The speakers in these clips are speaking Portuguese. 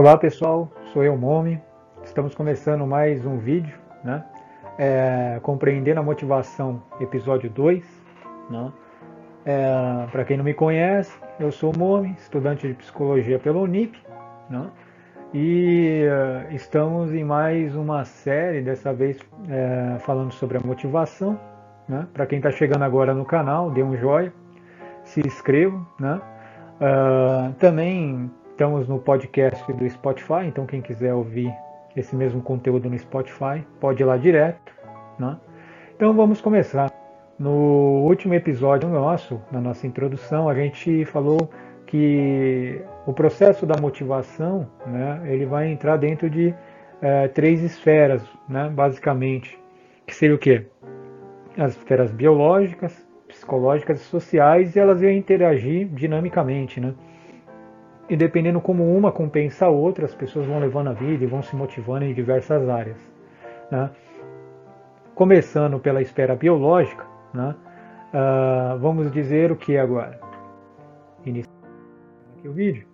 Olá pessoal, sou eu Momi. Estamos começando mais um vídeo, né? É, compreendendo a motivação, episódio 2. Né? É, Para quem não me conhece, eu sou Momi, estudante de psicologia pela Unip, né? e uh, estamos em mais uma série, dessa vez é, falando sobre a motivação. Né? Para quem está chegando agora no canal, dê um joinha, se inscreva. Né? Uh, também Estamos no podcast do Spotify, então quem quiser ouvir esse mesmo conteúdo no Spotify pode ir lá direto. Né? Então vamos começar. No último episódio nosso, na nossa introdução, a gente falou que o processo da motivação, né, ele vai entrar dentro de é, três esferas, né, basicamente, que seria o quê? As esferas biológicas, psicológicas e sociais, e elas iam interagir dinamicamente, né? E dependendo como uma compensa a outra, as pessoas vão levando a vida e vão se motivando em diversas áreas. Né? Começando pela esfera biológica, né? uh, vamos dizer o que agora? Iniciando aqui o vídeo.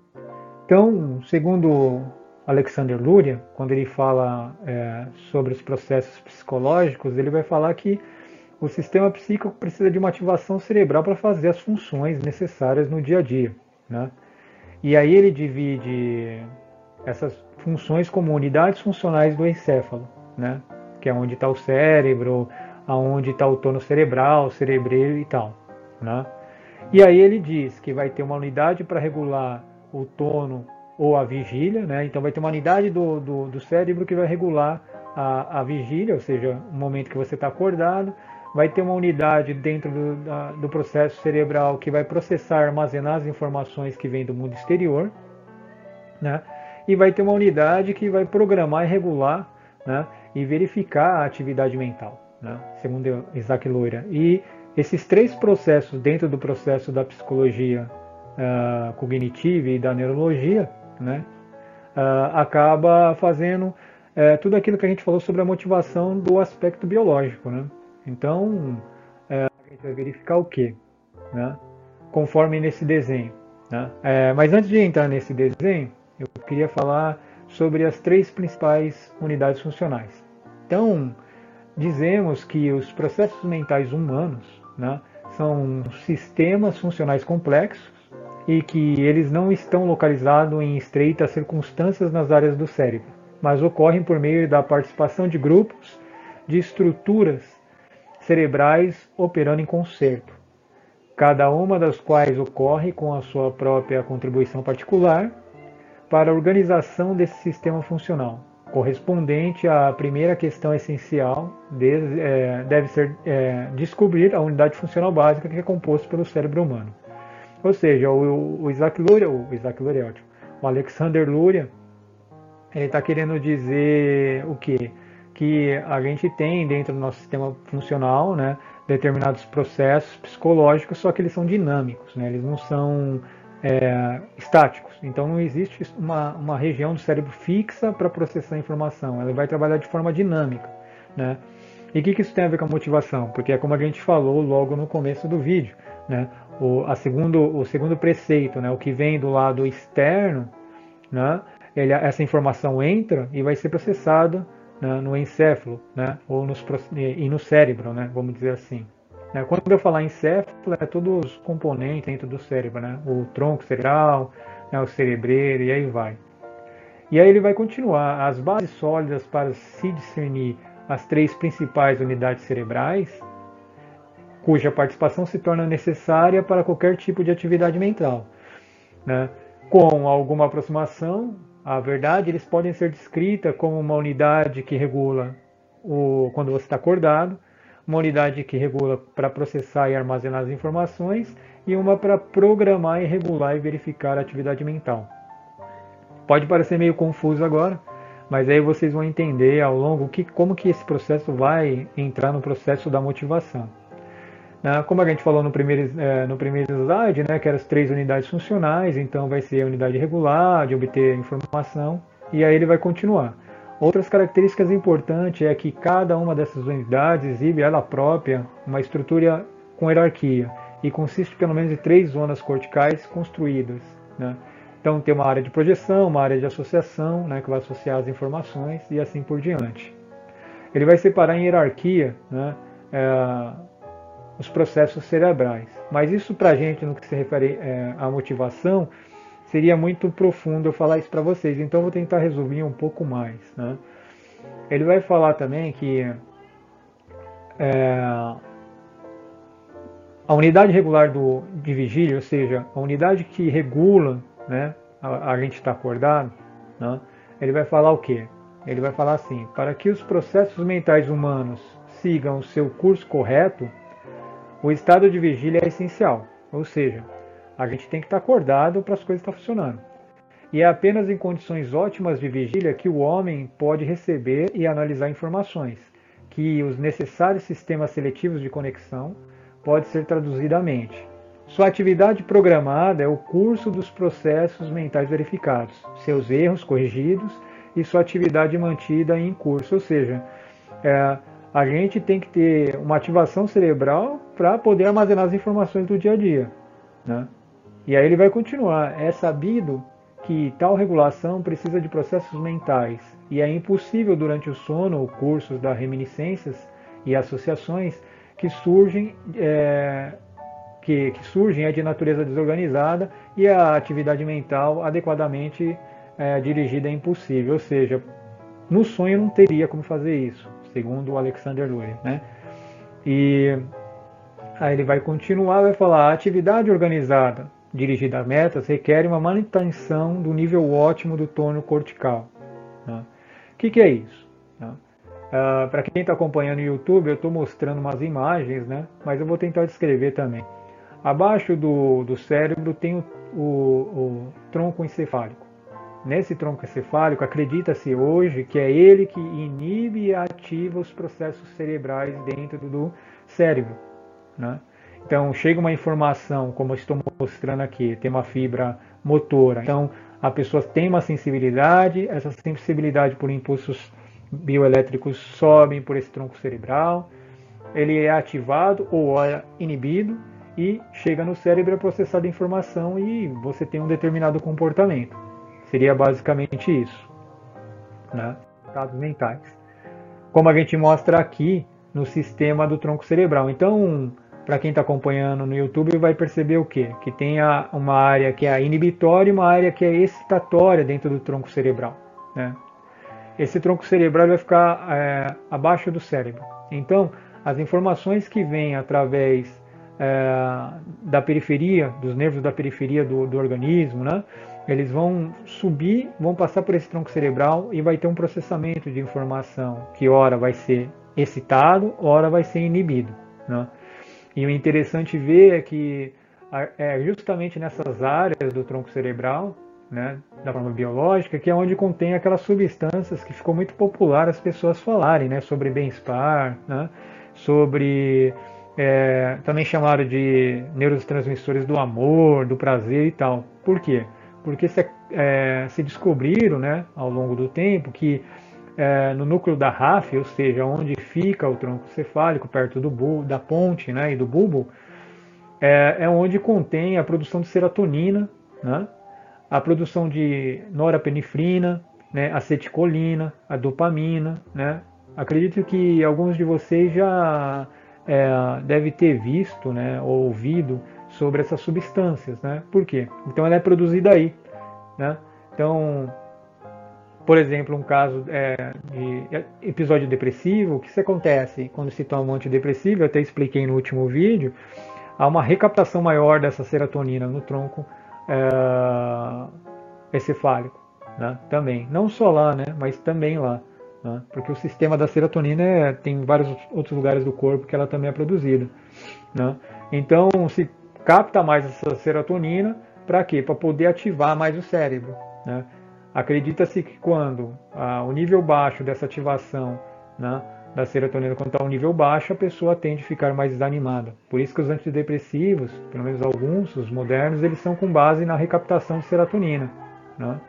Então, segundo Alexander Luria, quando ele fala é, sobre os processos psicológicos, ele vai falar que o sistema psíquico precisa de uma ativação cerebral para fazer as funções necessárias no dia a dia. Né? E aí ele divide essas funções como unidades funcionais do encéfalo, né? que é onde está o cérebro, aonde está o tono cerebral, cerebreiro e tal. Né? E aí ele diz que vai ter uma unidade para regular o tono ou a vigília, né? então vai ter uma unidade do, do, do cérebro que vai regular a, a vigília, ou seja, o momento que você está acordado, vai ter uma unidade dentro do, da, do processo cerebral que vai processar, armazenar as informações que vêm do mundo exterior, né? E vai ter uma unidade que vai programar e regular, né? E verificar a atividade mental, né? Segundo Isaac Loira. E esses três processos dentro do processo da psicologia uh, cognitiva e da neurologia, né? Uh, acaba fazendo uh, tudo aquilo que a gente falou sobre a motivação do aspecto biológico, né? Então, é, a gente vai verificar o que? Né? Conforme nesse desenho. Né? É, mas antes de entrar nesse desenho, eu queria falar sobre as três principais unidades funcionais. Então, dizemos que os processos mentais humanos né, são sistemas funcionais complexos e que eles não estão localizados em estreitas circunstâncias nas áreas do cérebro, mas ocorrem por meio da participação de grupos de estruturas cerebrais operando em concerto, cada uma das quais ocorre com a sua própria contribuição particular para a organização desse sistema funcional. Correspondente à primeira questão essencial, é, deve ser é, descobrir a unidade funcional básica que é composta pelo cérebro humano. Ou seja, o, o Isaac Luria, o Isaac Luria é ótimo, o Alexander Luria, ele está querendo dizer o que? Que a gente tem dentro do nosso sistema funcional, né, determinados processos psicológicos, só que eles são dinâmicos, né, eles não são é, estáticos. Então não existe uma, uma região do cérebro fixa para processar a informação, ela vai trabalhar de forma dinâmica. Né? E o que, que isso tem a ver com a motivação? Porque é como a gente falou logo no começo do vídeo, né? o, a segundo, o segundo preceito, né? o que vem do lado externo, né? Ele, essa informação entra e vai ser processada né, no encéfalo, né, ou nos, e no cérebro, né, vamos dizer assim. Né, quando eu falar encéfalo, é todos os componentes dentro do cérebro, né, o tronco cerebral, né, o cerebreiro e aí vai. E aí ele vai continuar. As bases sólidas para se discernir as três principais unidades cerebrais, cuja participação se torna necessária para qualquer tipo de atividade mental. Né? Com alguma aproximação, a verdade, eles podem ser descritas como uma unidade que regula o, quando você está acordado, uma unidade que regula para processar e armazenar as informações e uma para programar e regular e verificar a atividade mental. Pode parecer meio confuso agora, mas aí vocês vão entender ao longo que, como que esse processo vai entrar no processo da motivação. Né? Como a gente falou no primeiro, é, no primeiro slide, né, que eram as três unidades funcionais, então vai ser a unidade regular, de obter informação, e aí ele vai continuar. Outras características importantes é que cada uma dessas unidades exibe ela própria uma estrutura com hierarquia e consiste pelo menos de três zonas corticais construídas. Né? Então tem uma área de projeção, uma área de associação, né, que vai associar as informações e assim por diante. Ele vai separar em hierarquia né, é, os processos cerebrais. Mas isso para a gente, no que se refere é, à motivação, seria muito profundo eu falar isso para vocês. Então vou tentar resumir um pouco mais. Né? Ele vai falar também que é, a unidade regular do, de vigília, ou seja, a unidade que regula né, a, a gente está acordado, né, ele vai falar o quê? Ele vai falar assim: para que os processos mentais humanos sigam o seu curso correto, o estado de vigília é essencial. Ou seja, a gente tem que estar acordado para as coisas estar funcionando. E é apenas em condições ótimas de vigília que o homem pode receber e analisar informações, que os necessários sistemas seletivos de conexão pode ser traduzido à mente. Sua atividade programada é o curso dos processos mentais verificados, seus erros corrigidos e sua atividade mantida em curso. Ou seja, é, a gente tem que ter uma ativação cerebral para poder armazenar as informações do dia a dia. Né? E aí ele vai continuar. É sabido que tal regulação precisa de processos mentais e é impossível durante o sono ou cursos das reminiscências e associações que surgem, é, que, que, surgem é de natureza desorganizada e a atividade mental adequadamente é, dirigida é impossível. Ou seja, no sonho não teria como fazer isso, segundo Alexander Lurie. Né? E aí ele vai continuar, vai falar, a atividade organizada dirigida a metas requer uma manutenção do nível ótimo do tônio cortical. Né? O que, que, é isso? Né? Uh, Para quem está acompanhando no YouTube, eu estou mostrando umas imagens, né? mas eu vou tentar descrever também. Abaixo do, do cérebro tem o, o, o tronco encefálico. Nesse tronco encefálico, acredita-se hoje que é ele que inibe e ativa os processos cerebrais dentro do cérebro. Né? Então, chega uma informação, como eu estou mostrando aqui, tem uma fibra motora. Então, a pessoa tem uma sensibilidade, essa sensibilidade por impulsos bioelétricos sobem por esse tronco cerebral, ele é ativado ou é inibido e chega no cérebro a processar a informação e você tem um determinado comportamento. Seria basicamente isso. Né? Estados mentais. Como a gente mostra aqui no sistema do tronco cerebral. Então, para quem está acompanhando no YouTube, vai perceber o quê? Que tem uma área que é inibitória e uma área que é excitatória dentro do tronco cerebral. Né? Esse tronco cerebral vai ficar é, abaixo do cérebro. Então, as informações que vêm através é, da periferia, dos nervos da periferia do, do organismo, né? eles vão subir, vão passar por esse tronco cerebral e vai ter um processamento de informação que ora vai ser excitado, ora vai ser inibido. Né? E o interessante ver é que é justamente nessas áreas do tronco cerebral, né, da forma biológica, que é onde contém aquelas substâncias que ficou muito popular as pessoas falarem, né, sobre bem-estar, né, sobre é, também chamaram de neurotransmissores do amor, do prazer e tal. Por quê? Porque se, é, se descobriram, né, ao longo do tempo, que é, no núcleo da RAF, ou seja, onde fica o tronco cefálico, perto do bulbo, da ponte né, e do bulbo, é, é, onde contém a produção de serotonina, né, a produção de norapinefrina, né, aceticolina, a dopamina. Né. Acredito que alguns de vocês já é, devem ter visto né, ou ouvido sobre essas substâncias. Né. Por quê? Então ela é produzida aí. Né. Então, por exemplo, um caso é, de episódio depressivo, o que acontece quando se toma um antidepressivo, eu até expliquei no último vídeo, há uma recaptação maior dessa serotonina no tronco é, encefálico, né? também. Não só lá, né? mas também lá. Né? Porque o sistema da serotonina é, tem vários outros lugares do corpo que ela também é produzida. Né? Então, se capta mais essa serotonina, para quê? Para poder ativar mais o cérebro. Né? Acredita-se que quando ah, o nível baixo dessa ativação né, da serotonina, quando está um nível baixo, a pessoa tende a ficar mais desanimada. Por isso que os antidepressivos, pelo menos alguns, os modernos, eles são com base na recaptação de serotonina. Né?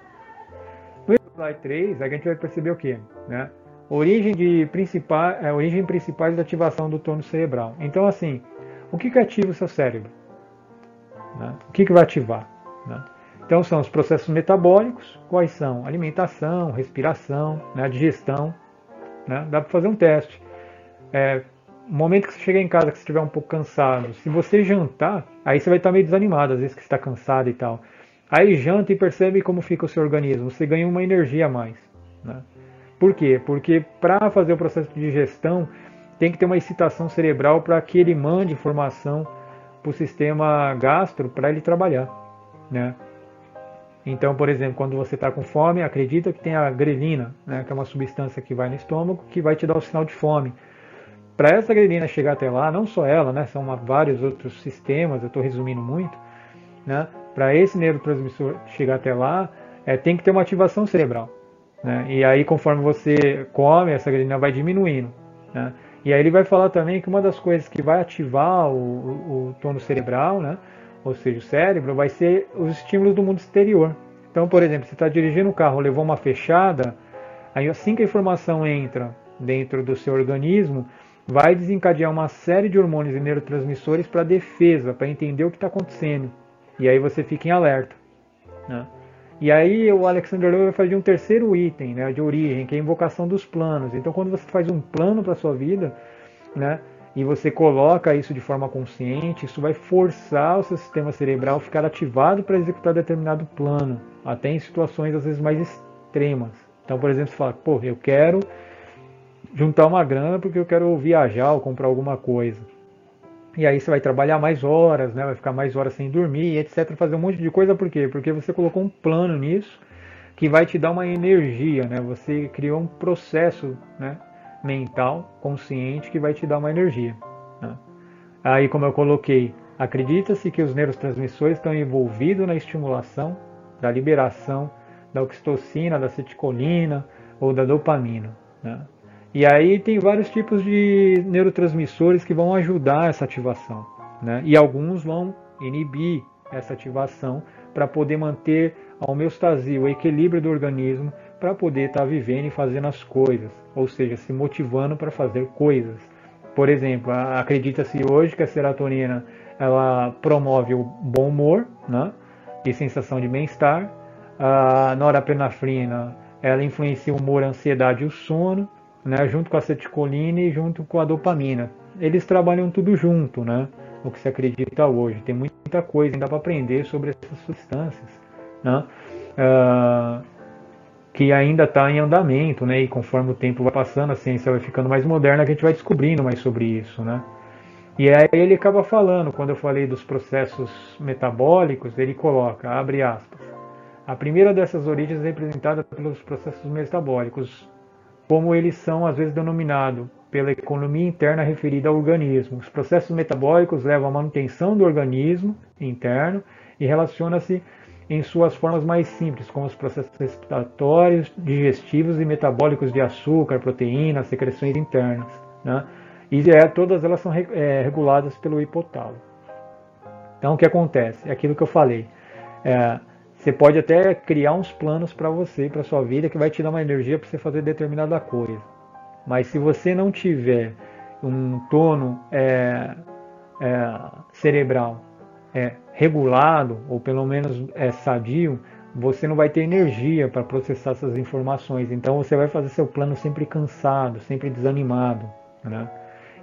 No slide 3, a gente vai perceber o quê? Né? Origem, de principal, é, origem principais da ativação do tônus cerebral. Então, assim, o que, que ativa o seu cérebro? Né? O que, que vai ativar? Né? Então são os processos metabólicos, quais são? Alimentação, respiração, né, digestão. Né? Dá para fazer um teste. É, no momento que você chegar em casa, que você estiver um pouco cansado, se você jantar, aí você vai estar meio desanimado, às vezes que está cansado e tal. Aí janta e percebe como fica o seu organismo. Você ganha uma energia a mais. Né? Por quê? Porque para fazer o processo de digestão, tem que ter uma excitação cerebral para que ele mande informação para o sistema gastro para ele trabalhar. Né? Então, por exemplo, quando você está com fome, acredita que tem a grelina, né, que é uma substância que vai no estômago, que vai te dar o sinal de fome. Para essa grelina chegar até lá, não só ela, né, são uma, vários outros sistemas, eu estou resumindo muito, né, para esse neurotransmissor chegar até lá, é, tem que ter uma ativação cerebral. Né, e aí, conforme você come, essa grelina vai diminuindo. Né, e aí ele vai falar também que uma das coisas que vai ativar o, o, o tono cerebral, né, ou seja, o cérebro, vai ser os estímulos do mundo exterior. Então, por exemplo, você está dirigindo o carro, levou uma fechada, aí assim que a informação entra dentro do seu organismo, vai desencadear uma série de hormônios e neurotransmissores para defesa, para entender o que está acontecendo. E aí você fica em alerta. Né? E aí o Alexander Lowe vai fazer um terceiro item né, de origem, que é a invocação dos planos. Então quando você faz um plano para a sua vida, né, e você coloca isso de forma consciente, isso vai forçar o seu sistema cerebral a ficar ativado para executar determinado plano, até em situações às vezes mais extremas. Então, por exemplo, você fala, pô, eu quero juntar uma grana porque eu quero viajar ou comprar alguma coisa. E aí você vai trabalhar mais horas, né? vai ficar mais horas sem dormir, etc. Fazer um monte de coisa, por quê? Porque você colocou um plano nisso que vai te dar uma energia, né? Você criou um processo né? Mental, consciente, que vai te dar uma energia. Né? Aí, como eu coloquei, acredita-se que os neurotransmissores estão envolvidos na estimulação da liberação da oxitocina, da acetilcolina ou da dopamina. Né? E aí tem vários tipos de neurotransmissores que vão ajudar essa ativação. Né? E alguns vão inibir essa ativação para poder manter a homeostasia, o equilíbrio do organismo, para poder estar tá vivendo e fazendo as coisas, ou seja, se motivando para fazer coisas. Por exemplo, acredita-se hoje que a serotonina ela promove o bom humor né? e sensação de bem-estar. A norepinefrina ela influencia o humor, a ansiedade e o sono né, junto com a acetilcolina e junto com a dopamina. Eles trabalham tudo junto, né, o que se acredita hoje. Tem muita coisa ainda para aprender sobre essas substâncias, né, uh, que ainda está em andamento, né, e conforme o tempo vai passando, a ciência vai ficando mais moderna, a gente vai descobrindo mais sobre isso, né. E aí ele acaba falando, quando eu falei dos processos metabólicos, ele coloca, abre aspas, a primeira dessas origens é representada pelos processos metabólicos, como eles são às vezes denominados pela economia interna referida ao organismo. Os processos metabólicos levam à manutenção do organismo interno e relaciona-se em suas formas mais simples, como os processos respiratórios, digestivos e metabólicos de açúcar, proteínas, secreções internas. Né? E é, todas elas são é, reguladas pelo hipotálamo. Então, o que acontece? É aquilo que eu falei. É, você pode até criar uns planos para você, para sua vida, que vai te dar uma energia para você fazer determinada coisa. Mas se você não tiver um tono é, é, cerebral é, regulado, ou pelo menos é, sadio, você não vai ter energia para processar essas informações. Então você vai fazer seu plano sempre cansado, sempre desanimado. Né?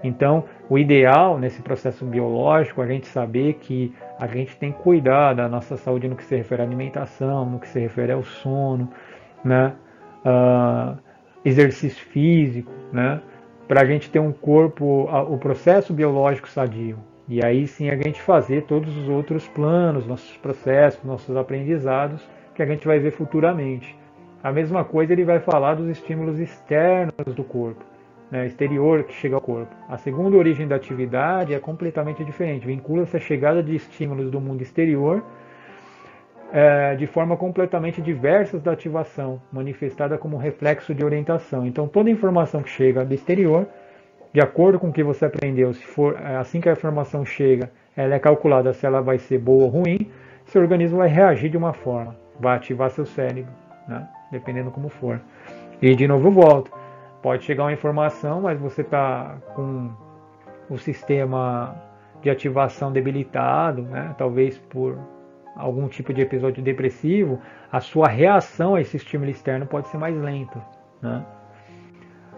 Então, o ideal nesse processo biológico é a gente saber que a gente tem que cuidar da nossa saúde no que se refere à alimentação, no que se refere ao sono, né? Uh, exercício físico, né? para a gente ter um corpo, o processo biológico sadio. E aí sim a gente fazer todos os outros planos, nossos processos, nossos aprendizados, que a gente vai ver futuramente. A mesma coisa ele vai falar dos estímulos externos do corpo né, exterior que chega ao corpo. A segunda origem da atividade é completamente diferente, vincula-se à chegada de estímulos do mundo exterior é, de forma completamente diversa da ativação, manifestada como reflexo de orientação. Então, toda informação que chega do exterior, de acordo com o que você aprendeu, se for é, assim que a informação chega, ela é calculada se ela vai ser boa ou ruim, seu organismo vai reagir de uma forma, vai ativar seu cérebro, né? dependendo como for. E de novo eu volto. Pode chegar uma informação, mas você está com o sistema de ativação debilitado, né? talvez por algum tipo de episódio depressivo, a sua reação a esse estímulo externo pode ser mais lenta. Né?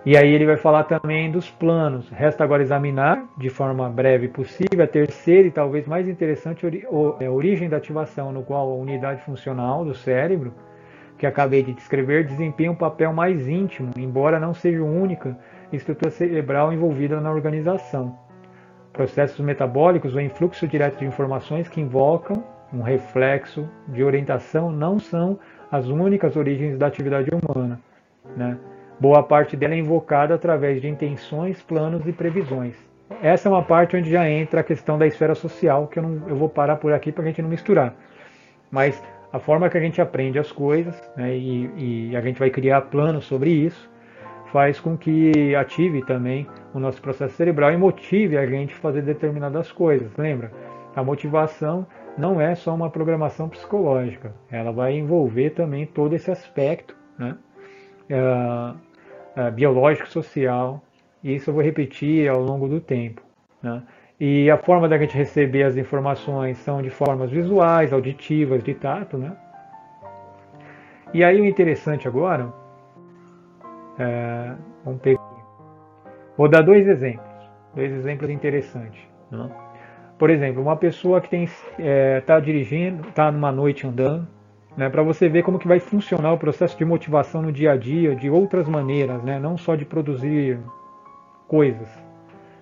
E aí ele vai falar também dos planos. Resta agora examinar, de forma breve possível, a terceira e talvez mais interessante é, origem da ativação, no qual a unidade funcional do cérebro, que acabei de descrever, desempenha um papel mais íntimo, embora não seja única estrutura cerebral envolvida na organização. Processos metabólicos ou influxo direto de informações que invocam um reflexo de orientação não são as únicas origens da atividade humana. Né? Boa parte dela é invocada através de intenções, planos e previsões. Essa é uma parte onde já entra a questão da esfera social, que eu, não, eu vou parar por aqui para a gente não misturar. Mas a forma que a gente aprende as coisas, né, e, e a gente vai criar planos sobre isso, faz com que ative também o nosso processo cerebral e motive a gente a fazer determinadas coisas. Lembra? A motivação não é só uma programação psicológica, ela vai envolver também todo esse aspecto né? Uh, uh, biológico, social, e isso eu vou repetir ao longo do tempo. Né? E a forma da gente receber as informações são de formas visuais, auditivas, de tato. Né? E aí o interessante agora, é, vamos pegar, vou dar dois exemplos, dois exemplos interessantes. Né? Por exemplo, uma pessoa que está é, tá dirigindo, está numa noite andando, né, para você ver como que vai funcionar o processo de motivação no dia a dia, de outras maneiras, né, não só de produzir coisas,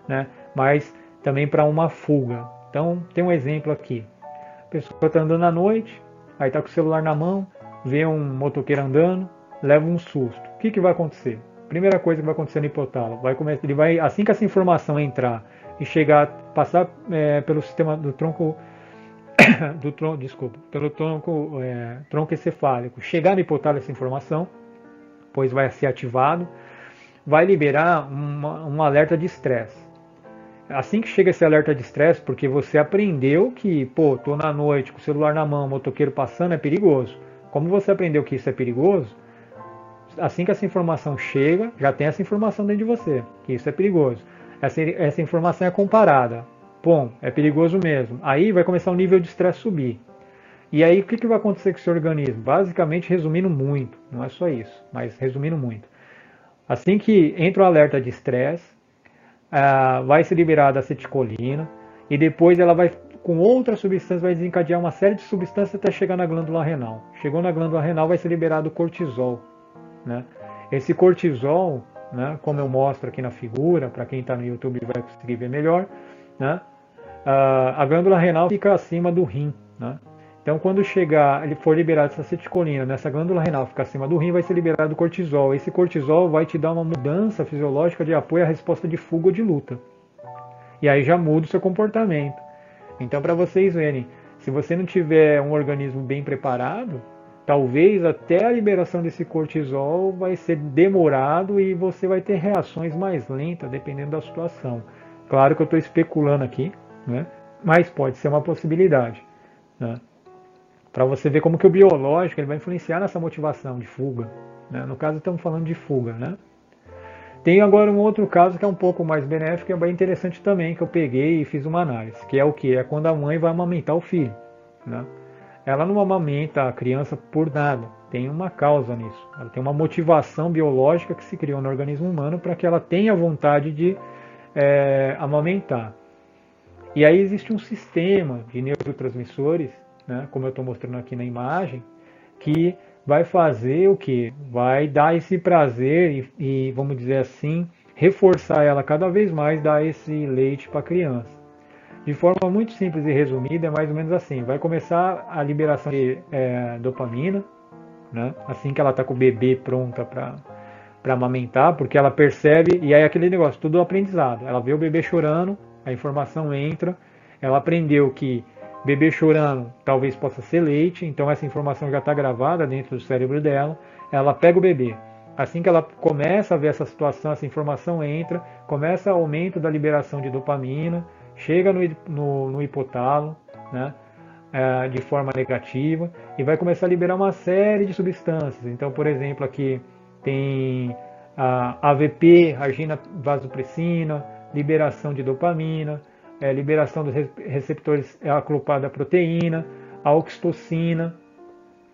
né, mas também para uma fuga. Então, tem um exemplo aqui. A pessoa está andando à noite, aí está com o celular na mão, vê um motoqueiro andando, leva um susto. O que, que vai acontecer? Primeira coisa que vai acontecer no hipotálamo, vai começar, ele vai assim que essa informação entrar e chegar, passar é, pelo sistema do tronco do tronco, desculpa, pelo tronco, é, tronco encefálico, chegar no hipotálamo essa informação, pois vai ser ativado, vai liberar uma, um alerta de estresse. Assim que chega esse alerta de estresse, porque você aprendeu que, pô, tô na noite com o celular na mão, motoqueiro passando, é perigoso. Como você aprendeu que isso é perigoso, assim que essa informação chega, já tem essa informação dentro de você, que isso é perigoso essa, essa informação é comparada. Bom, é perigoso mesmo. Aí vai começar o nível de estresse subir. E aí o que, que vai acontecer com o seu organismo? Basicamente, resumindo muito, não é só isso, mas resumindo muito. Assim que entra o alerta de estresse, ah, vai ser liberada a acetilcolina e depois ela vai, com outras substâncias, vai desencadear uma série de substâncias até chegar na glândula renal. Chegou na glândula renal, vai ser liberado o cortisol. Né? Esse cortisol né? como eu mostro aqui na figura, para quem está no YouTube vai conseguir ver melhor, né? A glândula renal fica acima do rim. Né? Então, quando chegar, ele for liberado essa acetilcolina nessa glândula renal, ficar acima do rim, vai ser liberado cortisol. Esse cortisol vai te dar uma mudança fisiológica de apoio à resposta de fuga ou de luta. E aí já muda o seu comportamento. Então, para vocês verem, se você não tiver um organismo bem preparado, Talvez até a liberação desse cortisol vai ser demorado e você vai ter reações mais lentas, dependendo da situação. Claro que eu estou especulando aqui, né? mas pode ser uma possibilidade. Né? Para você ver como que o biológico ele vai influenciar nessa motivação de fuga. Né? No caso, estamos falando de fuga. Né? Tem agora um outro caso que é um pouco mais benéfico e é bem interessante também, que eu peguei e fiz uma análise, que é o que? É quando a mãe vai amamentar o filho. Né? ela não amamenta a criança por nada. Tem uma causa nisso. Ela tem uma motivação biológica que se criou no organismo humano para que ela tenha vontade de é, amamentar. E aí existe um sistema de neurotransmissores, né, como eu estou mostrando aqui na imagem, que vai fazer o que? Vai dar esse prazer e, e, vamos dizer assim, reforçar ela cada vez mais, dar esse leite para a criança. De forma muito simples e resumida, é mais ou menos assim: vai começar a liberação de é, dopamina, né? assim que ela está com o bebê pronta para para amamentar, porque ela percebe, e aí aquele negócio, tudo aprendizado. Ela vê o bebê chorando, a informação entra, ela aprendeu que bebê chorando talvez possa ser leite, então essa informação já está gravada dentro do cérebro dela. Ela pega o bebê. Assim que ela começa a ver essa situação, essa informação entra, começa o aumento da liberação de dopamina, chega no, no, no hipotálamo, né, é, de forma negativa e vai começar a liberar uma série de substâncias. Então, por exemplo, aqui tem a AVP, argina vasopressina, liberação de dopamina, é, liberação dos receptores é, acoplada à proteína, a oxitocina.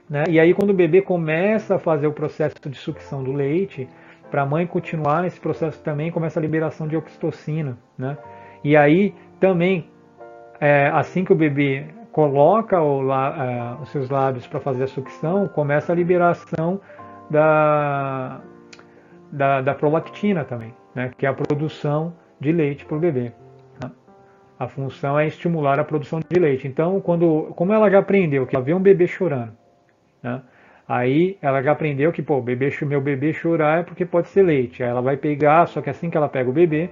Né? E aí, quando o bebê começa a fazer o processo de sucção do leite, para a mãe continuar nesse processo também começa a liberação de oxitocina. Né? E aí, também, é, assim que o bebê coloca o, uh, os seus lábios para fazer a sucção, começa a liberação da, da, da prolactina também, né? que é a produção de leite para o bebê. Né? A função é estimular a produção de leite. Então, quando, como ela já aprendeu que ela vê um bebê chorando, né? aí ela já aprendeu que pô, bebê, meu bebê chorar é porque pode ser leite. Aí ela vai pegar, só que assim que ela pega o bebê,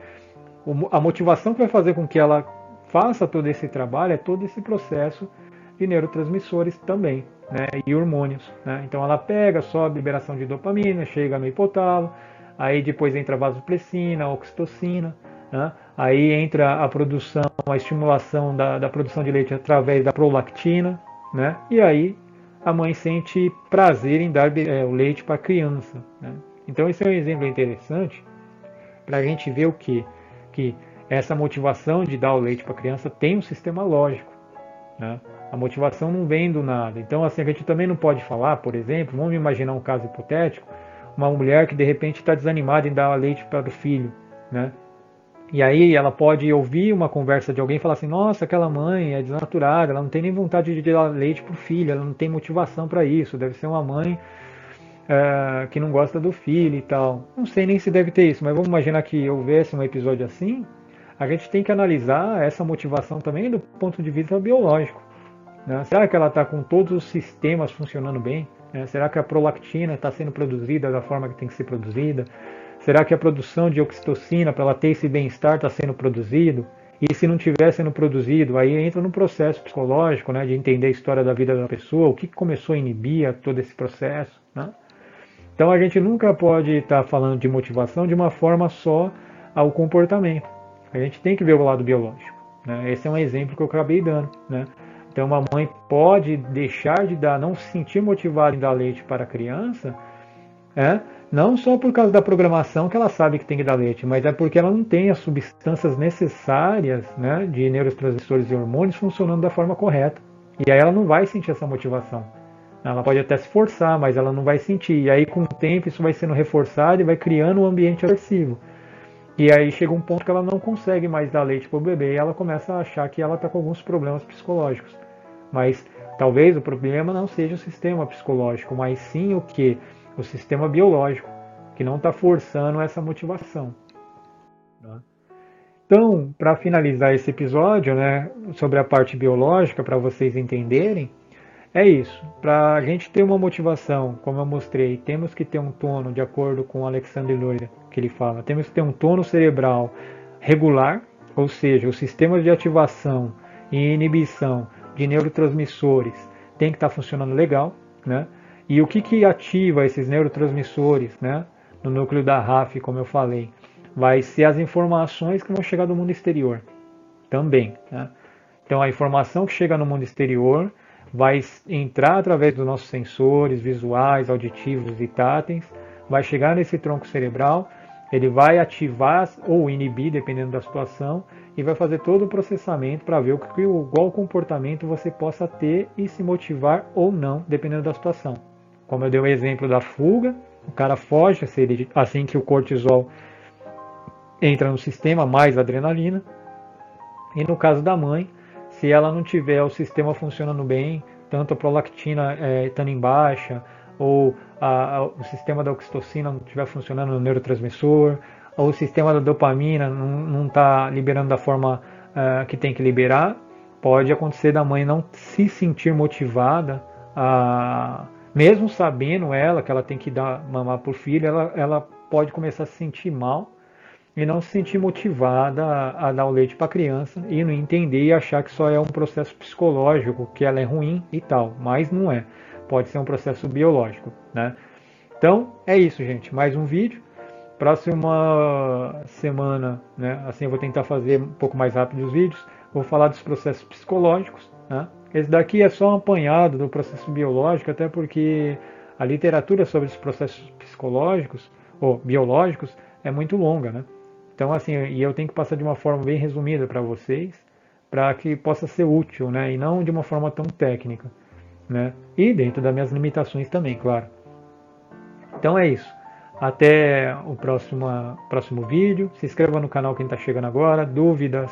a motivação que vai fazer com que ela faça todo esse trabalho é todo esse processo de neurotransmissores também, né, e hormônios. Né? Então ela pega, sobe liberação de dopamina, chega no hipotálamo, aí depois entra a vasopressina, a oxitocina, né? aí entra a produção, a estimulação da, da produção de leite através da prolactina, né? e aí a mãe sente prazer em dar é, o leite para a criança. Né? Então esse é um exemplo interessante para a gente ver o que? Que essa motivação de dar o leite para a criança tem um sistema lógico. Né? A motivação não vem do nada. Então, assim, a gente também não pode falar, por exemplo, vamos imaginar um caso hipotético, uma mulher que de repente está desanimada em dar leite para o filho, né? E aí ela pode ouvir uma conversa de alguém e falar assim, nossa, aquela mãe é desnaturada, ela não tem nem vontade de dar leite para o filho, ela não tem motivação para isso, deve ser uma mãe é, que não gosta do filho e tal. Não sei nem se deve ter isso, mas vamos imaginar que houvesse um episódio assim, a gente tem que analisar essa motivação também do ponto de vista biológico. Né? Será que ela está com todos os sistemas funcionando bem? Né? Será que a prolactina está sendo produzida da forma que tem que ser produzida? Será que a produção de oxitocina para ela ter esse bem-estar está sendo produzido? E se não estiver sendo produzido, aí entra no processo psicológico, né, de entender a história da vida da pessoa, o que começou a inibir todo esse processo. Né? Então a gente nunca pode estar tá falando de motivação de uma forma só ao comportamento. A gente tem que ver o lado biológico. Né? Esse é um exemplo que eu acabei dando. Né? Então, uma mãe pode deixar de dar, não se sentir motivada em dar leite para a criança, é, não só por causa da programação que ela sabe que tem que dar leite, mas é porque ela não tem as substâncias necessárias né, de neurotransmissores e hormônios funcionando da forma correta. E aí ela não vai sentir essa motivação. Ela pode até se forçar, mas ela não vai sentir. E aí, com o tempo, isso vai sendo reforçado e vai criando um ambiente aversivo. E aí chega um ponto que ela não consegue mais dar leite para o bebê e ela começa a achar que ela está com alguns problemas psicológicos. Mas talvez o problema não seja o sistema psicológico, mas sim o que? O sistema biológico, que não está forçando essa motivação. Tá? Então, para finalizar esse episódio, né, sobre a parte biológica, para vocês entenderem, é isso. Para a gente ter uma motivação, como eu mostrei, temos que ter um tono, de acordo com Alexandre Loira, que ele fala, temos que ter um tono cerebral regular, ou seja, os sistemas de ativação e inibição de neurotransmissores tem que estar tá funcionando legal, né? E o que, que ativa esses neurotransmissores, né? No núcleo da RAF, como eu falei, vai ser as informações que vão chegar do mundo exterior, também. Né? Então, a informação que chega no mundo exterior vai entrar através dos nossos sensores visuais, auditivos e táteis, vai chegar nesse tronco cerebral, ele vai ativar ou inibir, dependendo da situação, e vai fazer todo o processamento para ver qual comportamento você possa ter e se motivar ou não, dependendo da situação. Como eu dei o exemplo da fuga, o cara foge assim que o cortisol entra no sistema, mais adrenalina. E no caso da mãe, se ela não tiver o sistema funcionando bem, tanto a prolactina é, estando em baixa, ou a, a, o sistema da oxitocina não estiver funcionando no neurotransmissor, ou o sistema da dopamina não está liberando da forma uh, que tem que liberar, pode acontecer da mãe não se sentir motivada, a, mesmo sabendo ela que ela tem que dar mamar o filho, ela, ela pode começar a se sentir mal e não se sentir motivada a, a dar o leite para a criança e não entender e achar que só é um processo psicológico, que ela é ruim e tal, mas não é. Pode ser um processo biológico, né? Então é isso, gente. Mais um vídeo. Próxima semana, né? Assim eu vou tentar fazer um pouco mais rápido os vídeos. Vou falar dos processos psicológicos, né? Esse daqui é só um apanhado do processo biológico, até porque a literatura sobre os processos psicológicos ou biológicos é muito longa, né? Então, assim, e eu tenho que passar de uma forma bem resumida para vocês, para que possa ser útil, né? E não de uma forma tão técnica, né? E dentro das minhas limitações também, claro. Então é isso. Até o próximo, próximo vídeo. Se inscreva no canal quem está chegando agora. Dúvidas,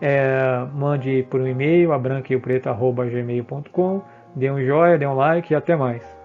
é, mande por um e-mail, abranqueopreto.gmail.com. Dê um joinha, dê um like e até mais.